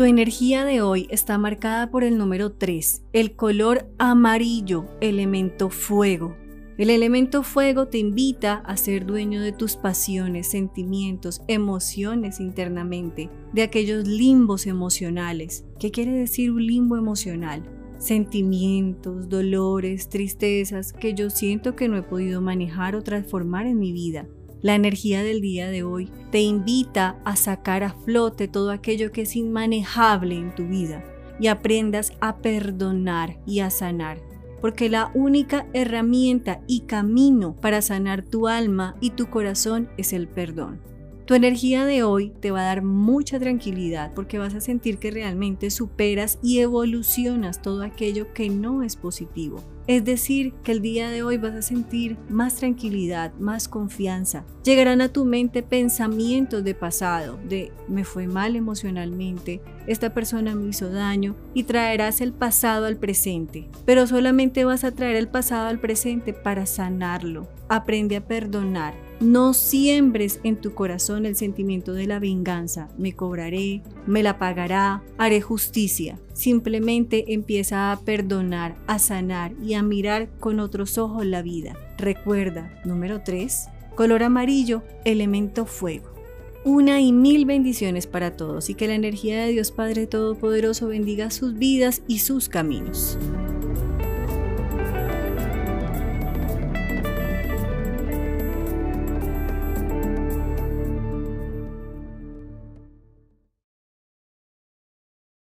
Tu energía de hoy está marcada por el número 3, el color amarillo, elemento fuego. El elemento fuego te invita a ser dueño de tus pasiones, sentimientos, emociones internamente, de aquellos limbos emocionales. ¿Qué quiere decir un limbo emocional? Sentimientos, dolores, tristezas que yo siento que no he podido manejar o transformar en mi vida. La energía del día de hoy te invita a sacar a flote todo aquello que es inmanejable en tu vida y aprendas a perdonar y a sanar porque la única herramienta y camino para sanar tu alma y tu corazón es el perdón. Tu energía de hoy te va a dar mucha tranquilidad porque vas a sentir que realmente superas y evolucionas todo aquello que no es positivo. Es decir, que el día de hoy vas a sentir más tranquilidad, más confianza. Llegarán a tu mente pensamientos de pasado, de me fue mal emocionalmente, esta persona me hizo daño y traerás el pasado al presente. Pero solamente vas a traer el pasado al presente para sanarlo. Aprende a perdonar, no siembres en tu corazón el sentimiento de la venganza. Me cobraré, me la pagará, haré justicia. Simplemente empieza a perdonar, a sanar y a mirar con otros ojos la vida. Recuerda, número 3, color amarillo, elemento fuego. Una y mil bendiciones para todos y que la energía de Dios Padre Todopoderoso bendiga sus vidas y sus caminos.